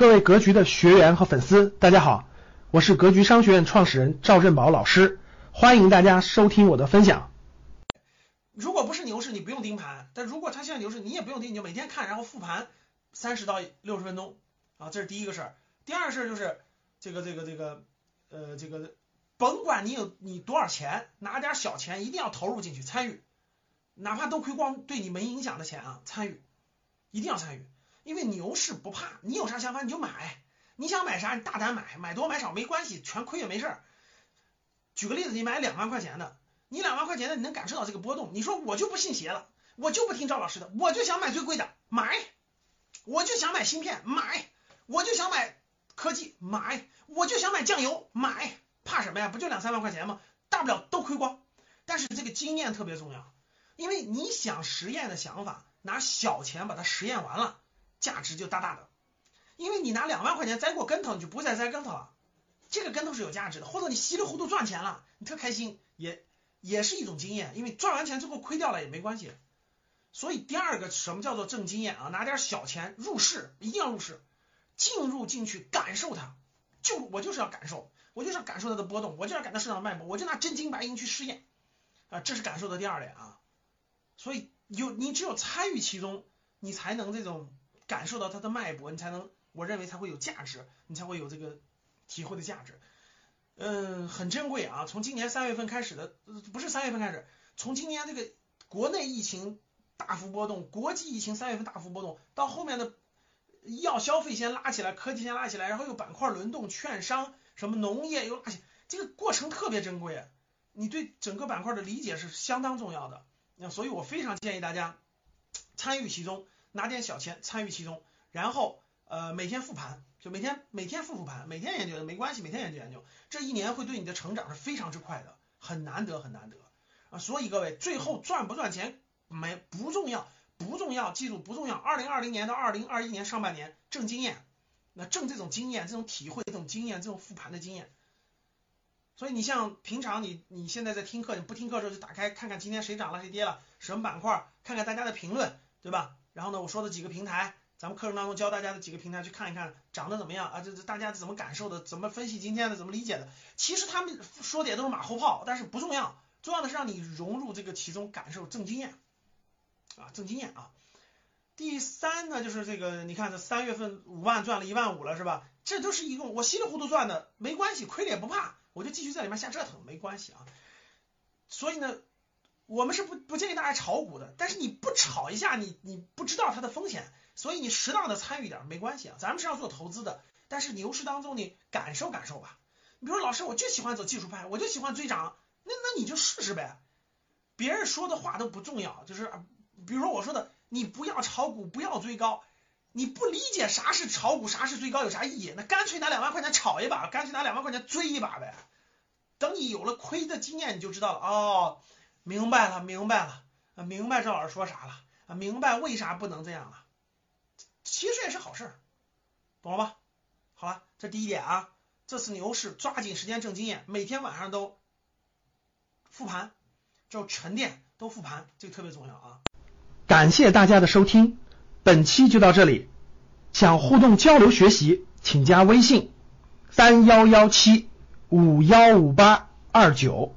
各位格局的学员和粉丝，大家好，我是格局商学院创始人赵振宝老师，欢迎大家收听我的分享。如果不是牛市，你不用盯盘；但如果它现在牛市，你也不用盯，你就每天看，然后复盘三十到六十分钟啊，这是第一个事儿。第二个事儿就是这个这个这个呃这个，甭管你有你多少钱，拿点小钱一定要投入进去参与，哪怕都亏光，对你没影响的钱啊，参与一定要参与。因为牛市不怕，你有啥想法你就买，你想买啥你大胆买，买多买少没关系，全亏也没事儿。举个例子，你买两万块钱的，你两万块钱的你能感受到这个波动，你说我就不信邪了，我就不听赵老师的，我就想买最贵的，买，我就想买芯片，买，我就想买科技，买，我就想买酱油，买，怕什么呀？不就两三万块钱吗？大不了都亏光。但是这个经验特别重要，因为你想实验的想法，拿小钱把它实验完了。价值就大大的，因为你拿两万块钱栽过跟头，你就不会再栽跟头了。这个跟头是有价值的，或者你稀里糊涂赚钱了，你特开心，也也是一种经验。因为赚完钱之后亏掉了也没关系。所以第二个什么叫做挣经验啊？拿点小钱入市，一定要入市，进入进去感受它，就我就是要感受，我就是要感受它的波动，我就要感受市场脉搏，我就拿真金白银去试验啊，这是感受的第二点啊。所以有你只有参与其中，你才能这种。感受到它的脉搏，你才能，我认为才会有价值，你才会有这个体会的价值，嗯，很珍贵啊。从今年三月份开始的，不是三月份开始，从今年这个国内疫情大幅波动，国际疫情三月份大幅波动，到后面的医药消费先拉起来，科技先拉起来，然后又板块轮动，券商什么农业又拉起，这个过程特别珍贵，你对整个板块的理解是相当重要的，那所以我非常建议大家参与其中。拿点小钱参与其中，然后呃每天复盘，就每天每天复复盘，每天研究没关系，每天研究研究，这一年会对你的成长是非常之快的，很难得很难得啊！所以各位最后赚不赚钱没不重要，不重要，记住不重要。二零二零年到二零二一年上半年挣经验，那挣这种经验、这种体会、这种经验、这种复盘的经验。所以你像平常你你现在在听课，你不听课的时候就打开看看今天谁涨了谁跌了，什么板块，看看大家的评论，对吧？然后呢，我说的几个平台，咱们课程当中教大家的几个平台去看一看，涨得怎么样啊？这这大家怎么感受的？怎么分析今天的？怎么理解的？其实他们说的也都是马后炮，但是不重要，重要的是让你融入这个其中，感受挣经验啊，挣经验啊。第三呢，就是这个，你看这三月份五万赚了一万五了，是吧？这都是一共我稀里糊涂赚的，没关系，亏了也不怕，我就继续在里面瞎折腾，没关系啊。所以呢。我们是不不建议大家炒股的，但是你不炒一下，你你不知道它的风险，所以你适当的参与点没关系啊。咱们是要做投资的，但是牛市当中你感受感受吧。你比如说老师，我就喜欢走技术派，我就喜欢追涨，那那你就试试呗。别人说的话都不重要，就是比如说我说的，你不要炒股，不要追高，你不理解啥是炒股，啥是追高，有啥意义？那干脆拿两万块钱炒一把，干脆拿两万块钱追一把呗。等你有了亏的经验，你就知道了哦。明白了，明白了，明白赵老师说啥了，明白为啥不能这样了，其实也是好事，懂了吧？好了，这第一点啊，这次牛市抓紧时间挣经验，每天晚上都复盘，就沉淀都复盘，这个特别重要啊。感谢大家的收听，本期就到这里，想互动交流学习，请加微信三幺幺七五幺五八二九。